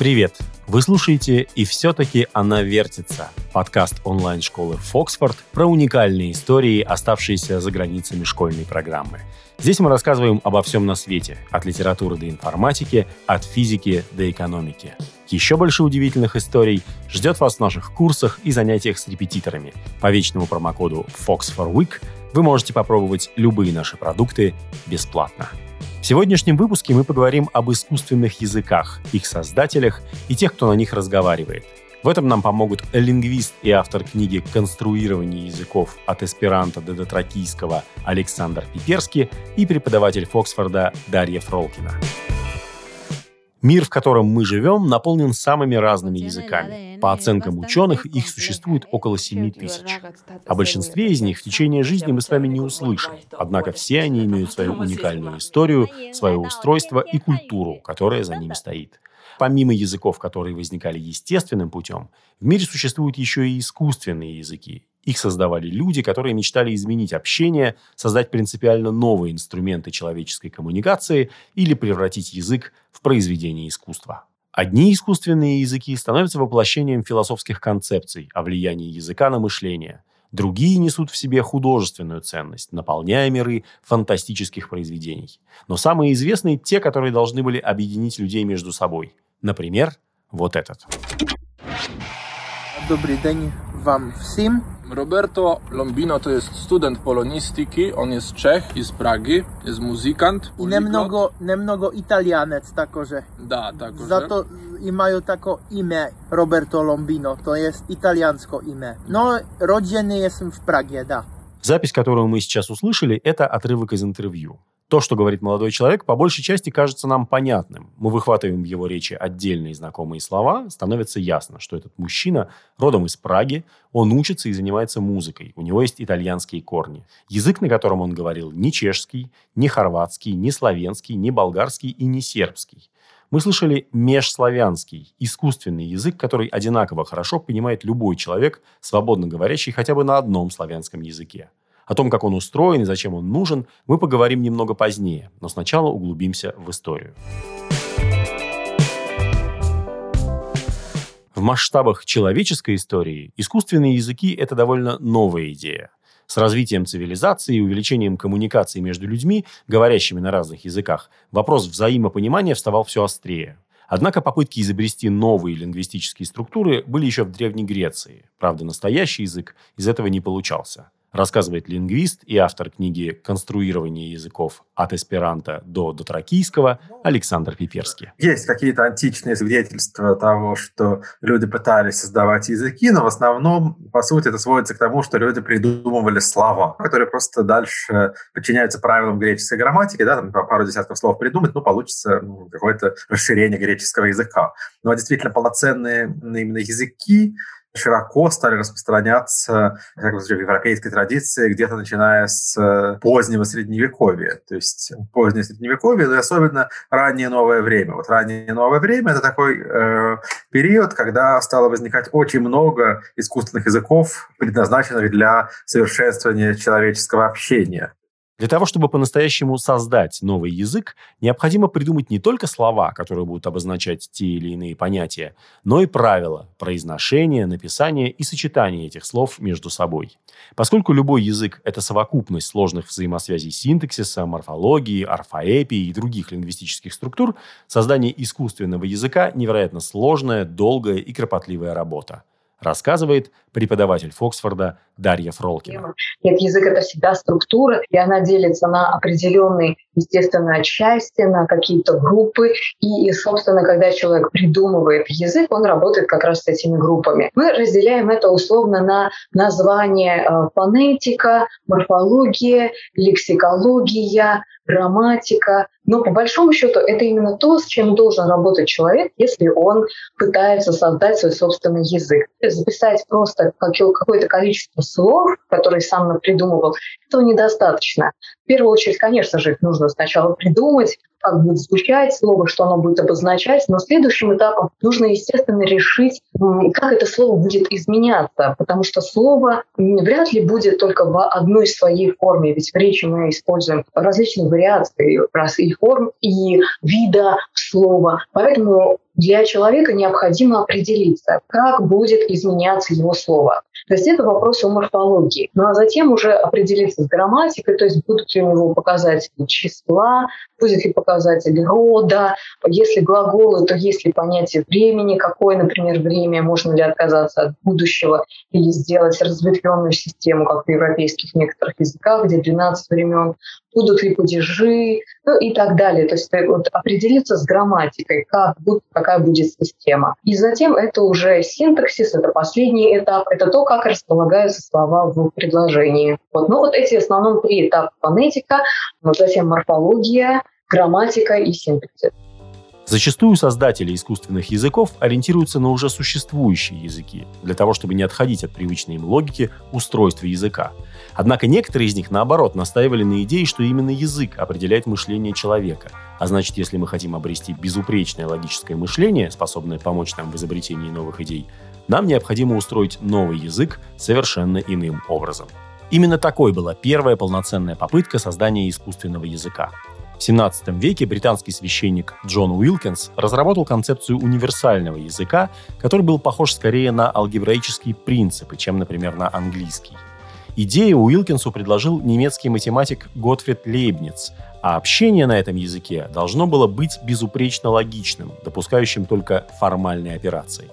Привет! Вы слушаете «И все-таки она вертится» — подкаст онлайн-школы «Фоксфорд» про уникальные истории, оставшиеся за границами школьной программы. Здесь мы рассказываем обо всем на свете, от литературы до информатики, от физики до экономики. Еще больше удивительных историй ждет вас в наших курсах и занятиях с репетиторами. По вечному промокоду FOX4WEEK вы можете попробовать любые наши продукты бесплатно. В сегодняшнем выпуске мы поговорим об искусственных языках, их создателях и тех, кто на них разговаривает. В этом нам помогут лингвист и автор книги «Конструирование языков от эсперанто до дотракийского» Александр Пиперский и преподаватель Фоксфорда Дарья Фролкина. Мир, в котором мы живем, наполнен самыми разными языками. По оценкам ученых, их существует около 7 тысяч. О большинстве из них в течение жизни мы с вами не услышим. Однако все они имеют свою уникальную историю, свое устройство и культуру, которая за ними стоит. Помимо языков, которые возникали естественным путем, в мире существуют еще и искусственные языки. Их создавали люди, которые мечтали изменить общение, создать принципиально новые инструменты человеческой коммуникации или превратить язык в произведение искусства. Одни искусственные языки становятся воплощением философских концепций о влиянии языка на мышление. Другие несут в себе художественную ценность, наполняя миры фантастических произведений. Но самые известные – те, которые должны были объединить людей между собой. Например, вот этот. Добрый день вам всем. Roberto Lombino to jest student polonistyki, on jest Czech i z Pragi, jest muzykant. I nemnogo, nemnogo Italianec takože. Da, takože. Zato i mają tako imię Roberto Lombino, to jest italiansko imię. No, rodzony jestem w Pragie, da. Запись, которую мы сейчас услышали, это отрывок из интервью. То, что говорит молодой человек, по большей части кажется нам понятным. Мы выхватываем в его речи отдельные знакомые слова, становится ясно, что этот мужчина родом из Праги, он учится и занимается музыкой, у него есть итальянские корни. Язык, на котором он говорил, не чешский, не хорватский, не славянский, не болгарский и не сербский. Мы слышали межславянский, искусственный язык, который одинаково хорошо понимает любой человек, свободно говорящий хотя бы на одном славянском языке. О том, как он устроен и зачем он нужен, мы поговорим немного позднее, но сначала углубимся в историю. В масштабах человеческой истории искусственные языки – это довольно новая идея. С развитием цивилизации и увеличением коммуникации между людьми, говорящими на разных языках, вопрос взаимопонимания вставал все острее. Однако попытки изобрести новые лингвистические структуры были еще в Древней Греции. Правда, настоящий язык из этого не получался рассказывает лингвист и автор книги «Конструирование языков от эсперанто до дотракийского» Александр Пиперский. Есть какие-то античные свидетельства того, что люди пытались создавать языки, но в основном, по сути, это сводится к тому, что люди придумывали слова, которые просто дальше подчиняются правилам греческой грамматики, да, там пару десятков слов придумать, ну, получится какое-то расширение греческого языка. Но действительно полноценные именно языки широко стали распространяться в европейской традиции где-то начиная с э, позднего Средневековья. То есть позднее Средневековье, но особенно раннее новое время. Вот раннее новое время – это такой э, период, когда стало возникать очень много искусственных языков, предназначенных для совершенствования человеческого общения. Для того, чтобы по-настоящему создать новый язык, необходимо придумать не только слова, которые будут обозначать те или иные понятия, но и правила произношения, написания и сочетания этих слов между собой. Поскольку любой язык – это совокупность сложных взаимосвязей синтаксиса, морфологии, орфоэпии и других лингвистических структур, создание искусственного языка – невероятно сложная, долгая и кропотливая работа рассказывает преподаватель Фоксфорда Дарья Фролкина. Нет, язык – это всегда структура, и она делится на определенные, естественно, части, на какие-то группы. И, собственно, когда человек придумывает язык, он работает как раз с этими группами. Мы разделяем это условно на название э, фонетика, морфология, лексикология, грамматика. Но по большому счету это именно то, с чем должен работать человек, если он пытается создать свой собственный язык. Записать просто какое-то количество слов, которые сам придумывал, этого недостаточно. В первую очередь, конечно же, их нужно сначала придумать, как будет звучать слово, что оно будет обозначать. Но следующим этапом нужно, естественно, решить, как это слово будет изменяться, потому что слово вряд ли будет только в одной своей форме, ведь в речи мы используем различные вариации и форм, и вида слова. Поэтому для человека необходимо определиться, как будет изменяться его слово. То есть это вопрос о морфологии. Ну а затем уже определиться с грамматикой, то есть будут ли у него показатели числа, будет ли показатель рода, если глаголы, то есть ли понятие времени, какое, например, время, можно ли отказаться от будущего или сделать разветвленную систему, как в европейских некоторых языках, где 12 времен, будут ли падежи, ну и так далее. То есть вот, определиться с грамматикой, как будет, какая будет система. И затем это уже синтаксис, это последний этап, это то, как располагаются слова в предложении. Вот. Ну вот эти в основном три этапа фонетика, затем морфология, грамматика и синтаксис. Зачастую создатели искусственных языков ориентируются на уже существующие языки, для того, чтобы не отходить от привычной им логики устройства языка. Однако некоторые из них, наоборот, настаивали на идее, что именно язык определяет мышление человека. А значит, если мы хотим обрести безупречное логическое мышление, способное помочь нам в изобретении новых идей, нам необходимо устроить новый язык совершенно иным образом. Именно такой была первая полноценная попытка создания искусственного языка. В 17 веке британский священник Джон Уилкинс разработал концепцию универсального языка, который был похож скорее на алгебраические принципы, чем, например, на английский. Идею Уилкинсу предложил немецкий математик Готфрид Лейбниц, а общение на этом языке должно было быть безупречно логичным, допускающим только формальные операции.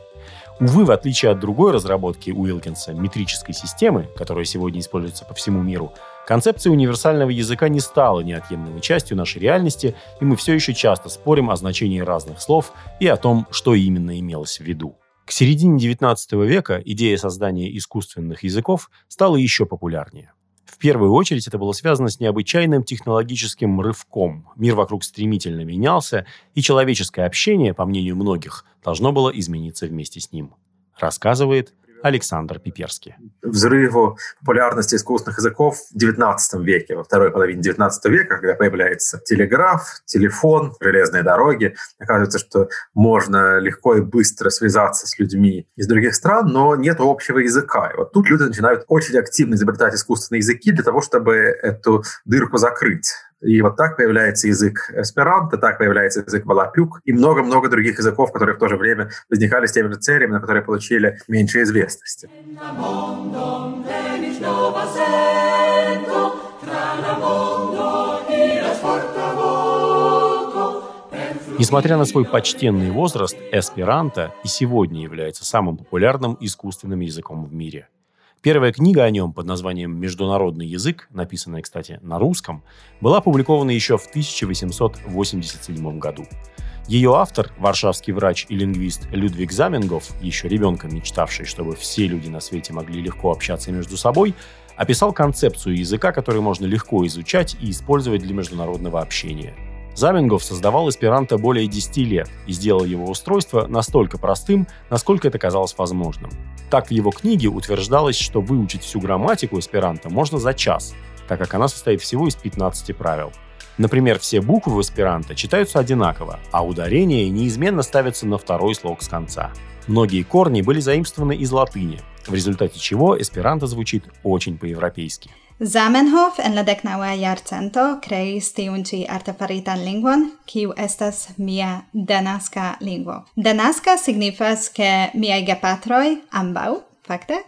Увы, в отличие от другой разработки Уилкинса, метрической системы, которая сегодня используется по всему миру, концепция универсального языка не стала неотъемлемой частью нашей реальности, и мы все еще часто спорим о значении разных слов и о том, что именно имелось в виду. К середине XIX века идея создания искусственных языков стала еще популярнее. В первую очередь это было связано с необычайным технологическим рывком. Мир вокруг стремительно менялся, и человеческое общение, по мнению многих, должно было измениться вместе с ним. Рассказывает Александр Пиперский. Взрыву популярности искусственных языков в XIX веке, во второй половине XIX века, когда появляется телеграф, телефон, железные дороги, оказывается, что можно легко и быстро связаться с людьми из других стран, но нет общего языка. И вот тут люди начинают очень активно изобретать искусственные языки для того, чтобы эту дырку закрыть. И вот так появляется язык эсперанто, так появляется язык балапюк и много-много других языков, которые в то же время возникали с теми же целями, но которые получили меньше известности. Несмотря на свой почтенный возраст, эсперанто и сегодня является самым популярным искусственным языком в мире – Первая книга о нем под названием «Международный язык», написанная, кстати, на русском, была опубликована еще в 1887 году. Ее автор, варшавский врач и лингвист Людвиг Заменгов, еще ребенком мечтавший, чтобы все люди на свете могли легко общаться между собой, описал концепцию языка, который можно легко изучать и использовать для международного общения – Заменгов создавал эсперанто более 10 лет и сделал его устройство настолько простым, насколько это казалось возможным. Так в его книге утверждалось, что выучить всю грамматику эсперанто можно за час, так как она состоит всего из 15 правил. Например, все буквы в эсперанто читаются одинаково, а ударение неизменно ставится на второй слог с конца. Многие корни были заимствованы из латыни, в результате чего эсперанто звучит очень по-европейски. Zamenhof en la decnaŭa jarcento kreis tiun ĉi artefaritan lingvon, kiu estas mia denaska lingvo. Denaska signifas, ke miaj gepatroj ambaŭ, fakte.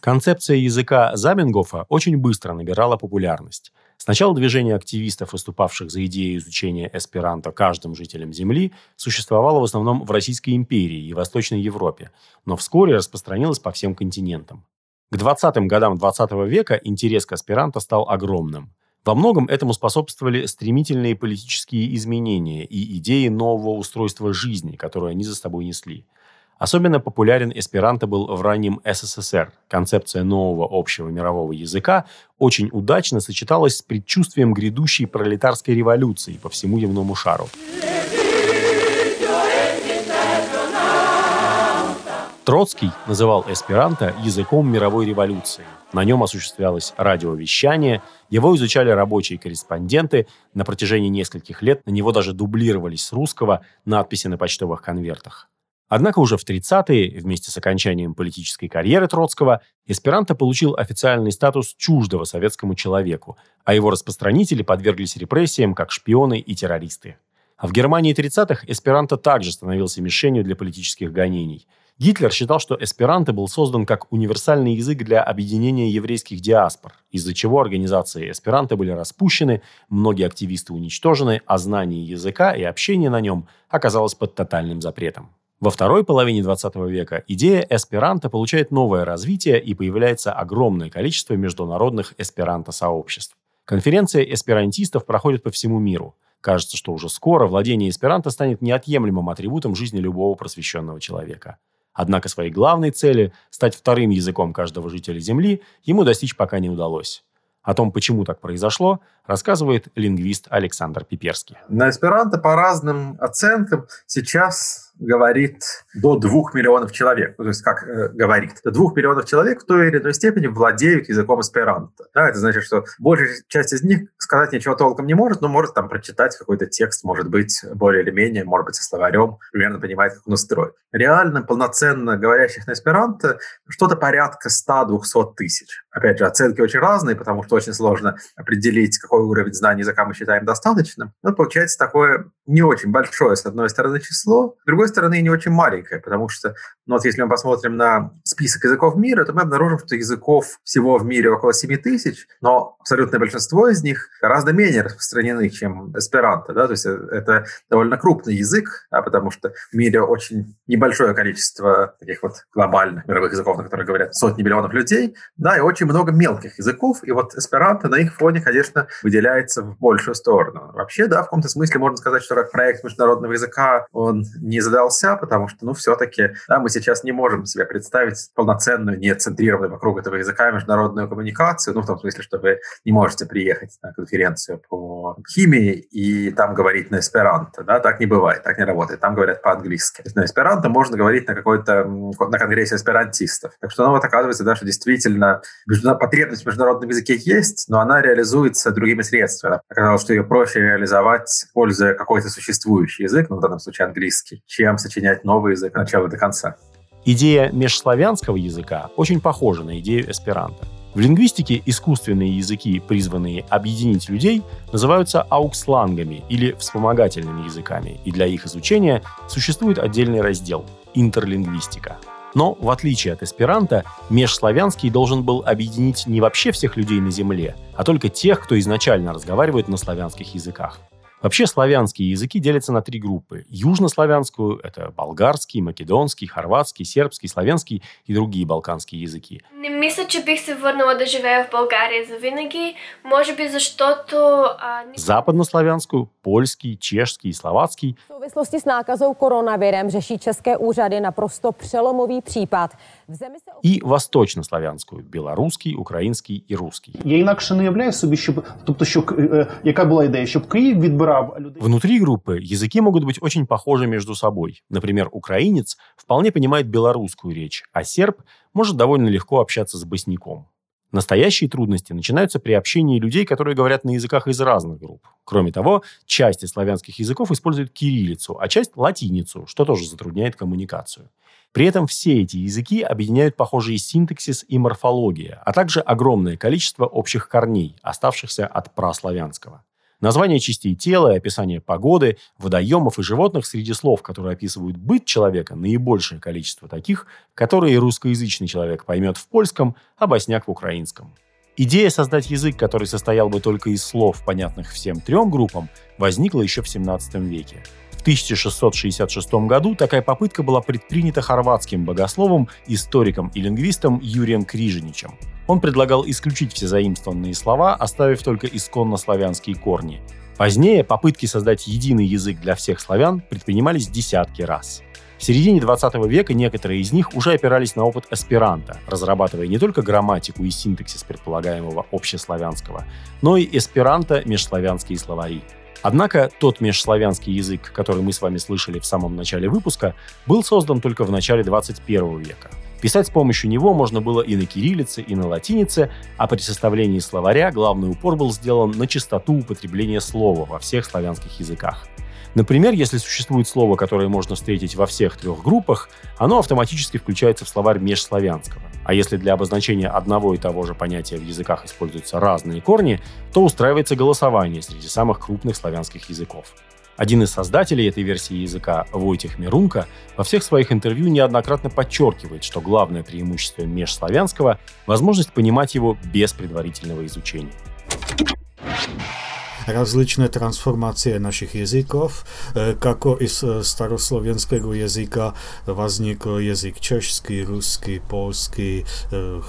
Концепция языка Заменгофа очень быстро набирала популярность. Сначала движение активистов, выступавших за идею изучения эсперанто каждым жителем Земли, существовало в основном в Российской империи и Восточной Европе, но вскоре распространилось по всем континентам. К 20-м годам 20 -го века интерес к аспиранто стал огромным. Во многом этому способствовали стремительные политические изменения и идеи нового устройства жизни, которые они за собой несли. Особенно популярен эсперанто был в раннем СССР. Концепция нового общего мирового языка очень удачно сочеталась с предчувствием грядущей пролетарской революции по всему земному шару. Троцкий называл эсперанто языком мировой революции. На нем осуществлялось радиовещание, его изучали рабочие корреспонденты, на протяжении нескольких лет на него даже дублировались с русского надписи на почтовых конвертах. Однако уже в 30-е, вместе с окончанием политической карьеры Троцкого, эсперанто получил официальный статус чуждого советскому человеку, а его распространители подверглись репрессиям как шпионы и террористы. А в Германии 30-х эсперанто также становился мишенью для политических гонений. Гитлер считал, что эсперанто был создан как универсальный язык для объединения еврейских диаспор, из-за чего организации эсперанто были распущены, многие активисты уничтожены, а знание языка и общение на нем оказалось под тотальным запретом. Во второй половине 20 века идея эсперанто получает новое развитие и появляется огромное количество международных эсперанто-сообществ. Конференции эсперантистов проходят по всему миру. Кажется, что уже скоро владение эсперанто станет неотъемлемым атрибутом жизни любого просвещенного человека. Однако своей главной цели – стать вторым языком каждого жителя Земли – ему достичь пока не удалось. О том, почему так произошло, рассказывает лингвист Александр Пиперский. На эсперанто по разным оценкам сейчас говорит до двух миллионов человек. Ну, то есть, как э, говорит, до двух миллионов человек в той или иной степени владеют языком эсперанто. Да, это значит, что большая часть из них сказать ничего толком не может, но может там прочитать какой-то текст, может быть, более или менее, может быть, со словарем, примерно понимает, как он устроен. Реально полноценно говорящих на эсперанто что-то порядка 100-200 тысяч. Опять же, оценки очень разные, потому что очень сложно определить, какой уровень знаний языка мы считаем достаточным. Но получается такое не очень большое, с одной стороны, число, с другой другой стороны, не очень маленькая, потому что, ну вот если мы посмотрим на список языков мира, то мы обнаружим, что языков всего в мире около 7 тысяч, но абсолютное большинство из них гораздо менее распространены, чем эсперанто, да, то есть это довольно крупный язык, да, потому что в мире очень небольшое количество таких вот глобальных мировых языков, на которых говорят сотни миллионов людей, да, и очень много мелких языков, и вот эсперанто на их фоне, конечно, выделяется в большую сторону. Вообще, да, в каком-то смысле можно сказать, что проект международного языка он не задает удался, потому что, ну, все-таки да, мы сейчас не можем себе представить полноценную, не центрированную вокруг этого языка международную коммуникацию, ну, в том смысле, что вы не можете приехать на конференцию по химии и там говорить на эсперанто, да, так не бывает, так не работает, там говорят по-английски. На эсперанто можно говорить на какой-то, на конгрессе эсперантистов. Так что, ну, вот оказывается, да, что действительно потребность в международном языке есть, но она реализуется другими средствами. Оказалось, что ее проще реализовать, используя какой-то существующий язык, ну, в данном случае английский, чем чем сочинять новый язык от начала до конца. Идея межславянского языка очень похожа на идею эсперанто. В лингвистике искусственные языки, призванные объединить людей, называются аукслангами или вспомогательными языками, и для их изучения существует отдельный раздел – интерлингвистика. Но, в отличие от эсперанто, межславянский должен был объединить не вообще всех людей на Земле, а только тех, кто изначально разговаривает на славянских языках. Вообще славянские языки делятся на три группы. Южнославянскую – это болгарский, македонский, хорватский, сербский, славянский и другие балканские языки. Не мисля, че бих се върнала да живея в България завинаги. Може би защото... А, Западнославянскую, польский, чешский и словацкий. V souvislosti s nákazou koronavirem řeší české úřady naprosto přelomový případ. В zemi se... И восточнославянскую – белорусский, украинский и русский. Я інакше не являю собі, щоб... Тобто, що... Яка була ідея? Щоб Київ відбирав Внутри группы языки могут быть очень похожи между собой. Например, украинец вполне понимает белорусскую речь, а серб может довольно легко общаться с босняком. Настоящие трудности начинаются при общении людей, которые говорят на языках из разных групп. Кроме того, часть славянских языков использует кириллицу, а часть – латиницу, что тоже затрудняет коммуникацию. При этом все эти языки объединяют похожие синтаксис и морфология, а также огромное количество общих корней, оставшихся от праславянского. Название частей тела и описание погоды, водоемов и животных среди слов, которые описывают быт человека, наибольшее количество таких, которые русскоязычный человек поймет в польском, а босняк в украинском. Идея создать язык, который состоял бы только из слов, понятных всем трем группам, возникла еще в 17 веке. 1666 году такая попытка была предпринята хорватским богословом, историком и лингвистом Юрием Крижиничем. Он предлагал исключить все заимствованные слова, оставив только исконно славянские корни. Позднее попытки создать единый язык для всех славян предпринимались десятки раз. В середине 20 века некоторые из них уже опирались на опыт аспиранта, разрабатывая не только грамматику и синтаксис предполагаемого общеславянского, но и эсперанто межславянские словари – Однако тот межславянский язык, который мы с вами слышали в самом начале выпуска, был создан только в начале 21 века. Писать с помощью него можно было и на кириллице, и на латинице, а при составлении словаря главный упор был сделан на чистоту употребления слова во всех славянских языках. Например, если существует слово, которое можно встретить во всех трех группах, оно автоматически включается в словарь межславянского. А если для обозначения одного и того же понятия в языках используются разные корни, то устраивается голосование среди самых крупных славянских языков. Один из создателей этой версии языка, Войтих Мирунка, во всех своих интервью неоднократно подчеркивает, что главное преимущество межславянского – возможность понимать его без предварительного изучения разličné transformácie našich jazykov, kako i z staroslovenského jazyka возник язык чешский, русский, польский,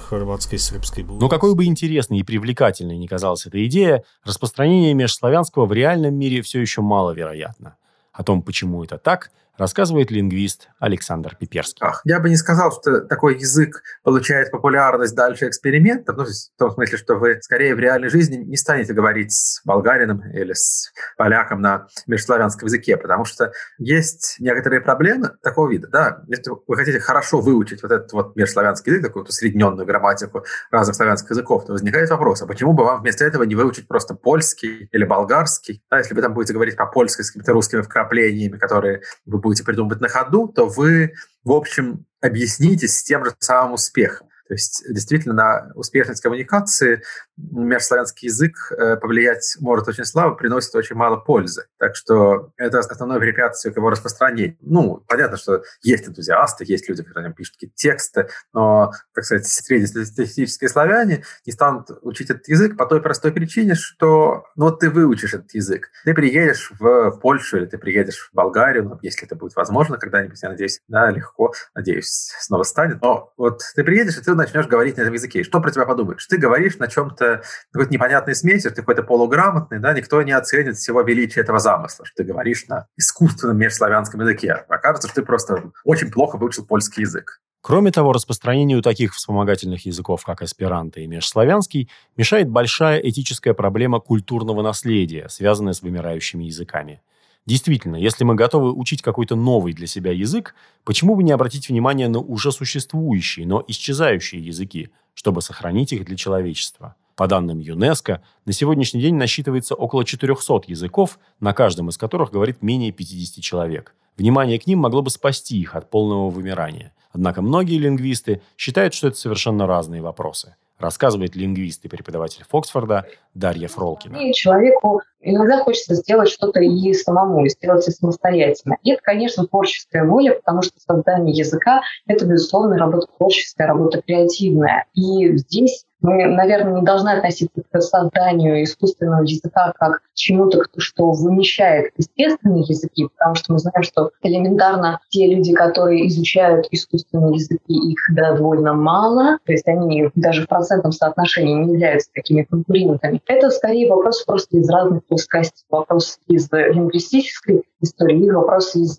хорватский, сербский. Но какой бы интересной и привлекательной ни казалась эта идея, распространение межславянского в реальном мире все еще маловероятно. О том, почему это так, рассказывает лингвист Александр Пиперский. Ах, я бы не сказал, что такой язык получает популярность дальше экспериментов, ну, в том смысле, что вы скорее в реальной жизни не станете говорить с болгарином или с поляком на межславянском языке, потому что есть некоторые проблемы такого вида. Да? Если вы хотите хорошо выучить вот этот вот межславянский язык, такую вот усредненную грамматику разных славянских языков, то возникает вопрос, а почему бы вам вместо этого не выучить просто польский или болгарский? Да, если вы там будете говорить по-польски с какими-то русскими вкраплениями, которые вы будете придумывать на ходу, то вы, в общем, объяснитесь с тем же самым успехом. То есть действительно на успешность коммуникации межславянский язык э, повлиять может очень слабо, приносит очень мало пользы. Так что это основное препятствие к его распространению. Ну, понятно, что есть энтузиасты, есть люди, которые пишут какие-то тексты, но, так сказать, среднестатистические славяне не станут учить этот язык по той простой причине, что ну, вот ты выучишь этот язык. Ты приедешь в Польшу или ты приедешь в Болгарию, ну, если это будет возможно когда-нибудь, я надеюсь, да, легко, надеюсь, снова станет. Но вот ты приедешь, ты начнешь говорить на этом языке. Что про тебя подумаешь? Ты говоришь на чем-то, какой-то непонятной смеси, ты какой-то полуграмотный, да, никто не оценит всего величия этого замысла, что ты говоришь на искусственном межславянском языке. Окажется, что ты просто очень плохо выучил польский язык. Кроме того, распространению таких вспомогательных языков, как эсперанто и межславянский, мешает большая этическая проблема культурного наследия, связанная с вымирающими языками. Действительно, если мы готовы учить какой-то новый для себя язык, почему бы не обратить внимание на уже существующие, но исчезающие языки, чтобы сохранить их для человечества? По данным ЮНЕСКО, на сегодняшний день насчитывается около 400 языков, на каждом из которых говорит менее 50 человек. Внимание к ним могло бы спасти их от полного вымирания. Однако многие лингвисты считают, что это совершенно разные вопросы рассказывает лингвист и преподаватель Фоксфорда Дарья Фролкина. И человеку иногда хочется сделать что-то и самому, и сделать это самостоятельно. И это, конечно, творческая воля, потому что создание языка – это, безусловно, работа творческая, работа креативная. И здесь мы, наверное, не должны относиться к созданию искусственного языка как к чему-то, что вымещает естественные языки, потому что мы знаем, что элементарно те люди, которые изучают искусственные языки, их довольно мало, то есть они даже в процентном соотношении не являются такими конкурентами. Это скорее вопрос просто из разных плоскостей, вопрос из лингвистической истории и вопрос из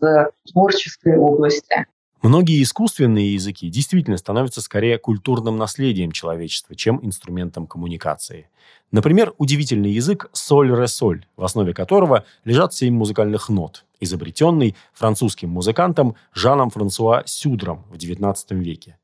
творческой области. Многие искусственные языки действительно становятся скорее культурным наследием человечества, чем инструментом коммуникации. Например, удивительный язык соль-ре-соль, в основе которого лежат семь музыкальных нот, изобретенный французским музыкантом Жаном Франсуа Сюдром в XIX веке.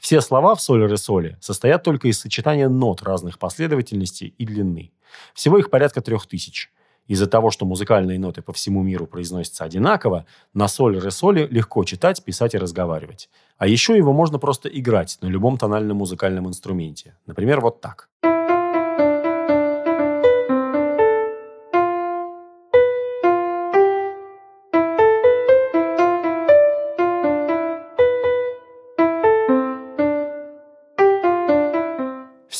Все слова в соль-ре-соле состоят только из сочетания нот разных последовательностей и длины. Всего их порядка трех тысяч – из-за того, что музыкальные ноты по всему миру произносятся одинаково, на соль-ре-соле легко читать, писать и разговаривать. А еще его можно просто играть на любом тональном музыкальном инструменте. Например, вот так.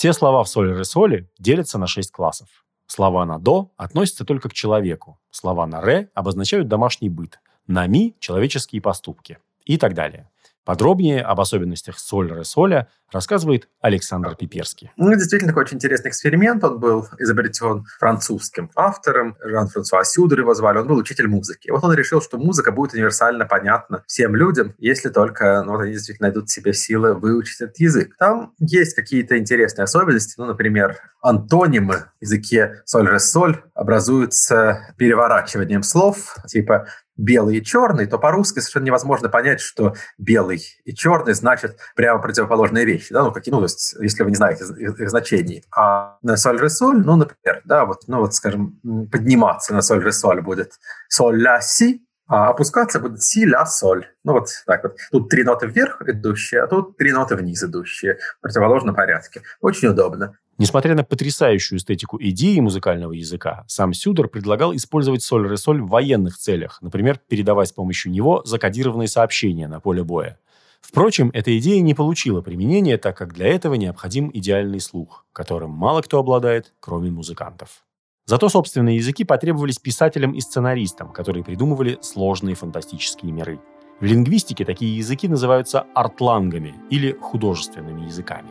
Все слова в соль-ре-соле делятся на шесть классов. Слова на «до» относятся только к человеку. Слова на «ре» обозначают домашний быт. На «ми» – человеческие поступки. И так далее. Подробнее об особенностях соль-ресоля рассказывает Александр Пиперский. Ну, действительно, такой очень интересный эксперимент. Он был изобретен французским автором. Жан-Франсуа Сюдер его звали. Он был учитель музыки. Вот он решил, что музыка будет универсально понятна всем людям, если только ну, вот они действительно найдут в себе силы выучить этот язык. Там есть какие-то интересные особенности. Ну, например, антонимы в языке соль-ресоль образуются переворачиванием слов, типа белый и черный, то по-русски совершенно невозможно понять, что белый и черный значат прямо противоположные вещи. Да? Ну, какие, ну, то есть, если вы не знаете их, их значений. А на соль-ре-соль, ну, например, да, вот, ну, вот, скажем, подниматься на соль-ре-соль будет соль-ля-си, а опускаться будет си, ля, соль. Ну вот так вот. Тут три ноты вверх идущие, а тут три ноты вниз идущие в противоположном порядке. Очень удобно. Несмотря на потрясающую эстетику идеи музыкального языка, сам Сюдер предлагал использовать соль-ре-соль в военных целях, например, передавать с помощью него закодированные сообщения на поле боя. Впрочем, эта идея не получила применения, так как для этого необходим идеальный слух, которым мало кто обладает, кроме музыкантов. Зато собственные языки потребовались писателям и сценаристам, которые придумывали сложные фантастические миры. В лингвистике такие языки называются артлангами или художественными языками.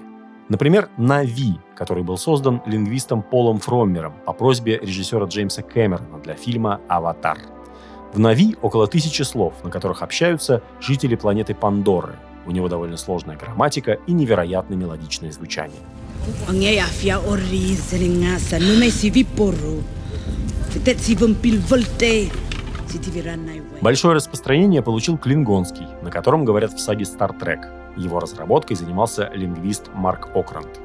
Например, Нави, который был создан лингвистом Полом Фроммером по просьбе режиссера Джеймса Кэмерона для фильма «Аватар». В Нави около тысячи слов, на которых общаются жители планеты Пандоры. У него довольно сложная грамматика и невероятно мелодичное звучание. Большое распространение получил клингонский, на котором говорят в саге Star Trek. Его разработкой занимался лингвист Марк Окранд.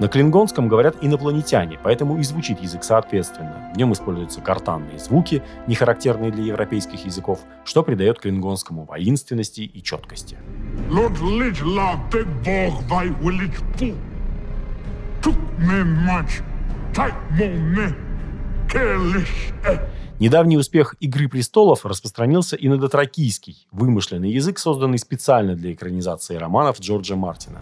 На клингонском говорят инопланетяне, поэтому и звучит язык соответственно. В нем используются гортанные звуки, не характерные для европейских языков, что придает клингонскому воинственности и четкости. Недавний успех «Игры престолов» распространился и на дотракийский, вымышленный язык, созданный специально для экранизации романов Джорджа Мартина.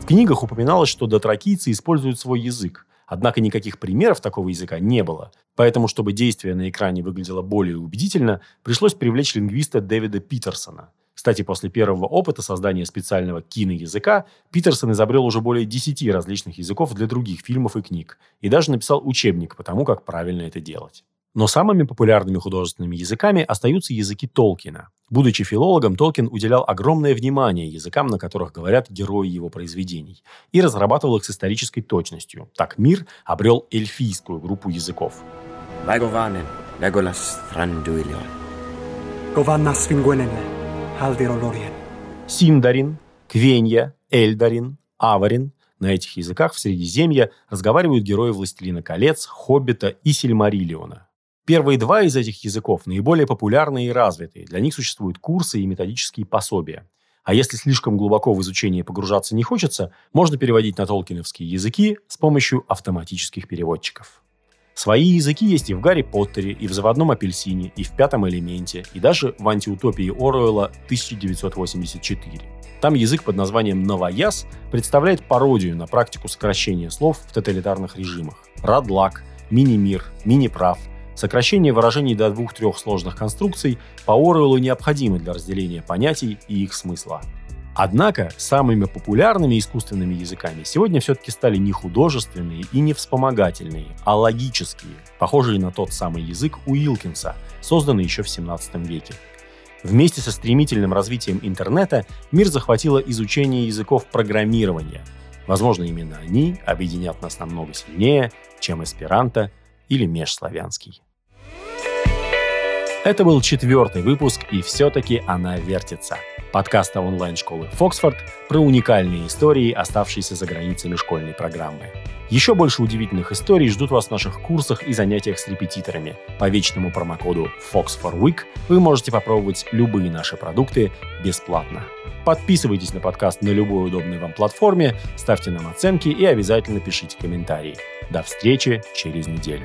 В книгах упоминалось, что дотракийцы используют свой язык, Однако никаких примеров такого языка не было. Поэтому, чтобы действие на экране выглядело более убедительно, пришлось привлечь лингвиста Дэвида Питерсона. Кстати, после первого опыта создания специального киноязыка Питерсон изобрел уже более 10 различных языков для других фильмов и книг, и даже написал учебник по тому, как правильно это делать. Но самыми популярными художественными языками остаются языки Толкина. Будучи филологом, Толкин уделял огромное внимание языкам, на которых говорят герои его произведений, и разрабатывал их с исторической точностью. Так мир обрел эльфийскую группу языков. Синдарин, Квенья, Эльдарин, Аварин. На этих языках в Средиземье разговаривают герои «Властелина колец», «Хоббита» и «Сильмариллиона». Первые два из этих языков наиболее популярные и развитые. Для них существуют курсы и методические пособия. А если слишком глубоко в изучение погружаться не хочется, можно переводить на толкиновские языки с помощью автоматических переводчиков. Свои языки есть и в Гарри Поттере, и в «Заводном апельсине», и в «Пятом элементе», и даже в «Антиутопии Оруэлла» 1984. Там язык под названием «Новояз» представляет пародию на практику сокращения слов в тоталитарных режимах. Радлак, мини-мир, мини-прав. Сокращение выражений до двух-трех сложных конструкций по Оруэллу необходимо для разделения понятий и их смысла. Однако самыми популярными искусственными языками сегодня все-таки стали не художественные и не вспомогательные, а логические, похожие на тот самый язык Уилкинса, созданный еще в 17 веке. Вместе со стремительным развитием интернета мир захватило изучение языков программирования. Возможно, именно они объединят нас намного сильнее, чем эсперанто или межславянский. Это был четвертый выпуск, и все-таки она вертится – подкаста онлайн-школы «Фоксфорд» про уникальные истории, оставшиеся за границами школьной программы. Еще больше удивительных историй ждут вас в наших курсах и занятиях с репетиторами. По вечному промокоду FOX4WEEK вы можете попробовать любые наши продукты бесплатно. Подписывайтесь на подкаст на любой удобной вам платформе, ставьте нам оценки и обязательно пишите комментарии. До встречи через неделю.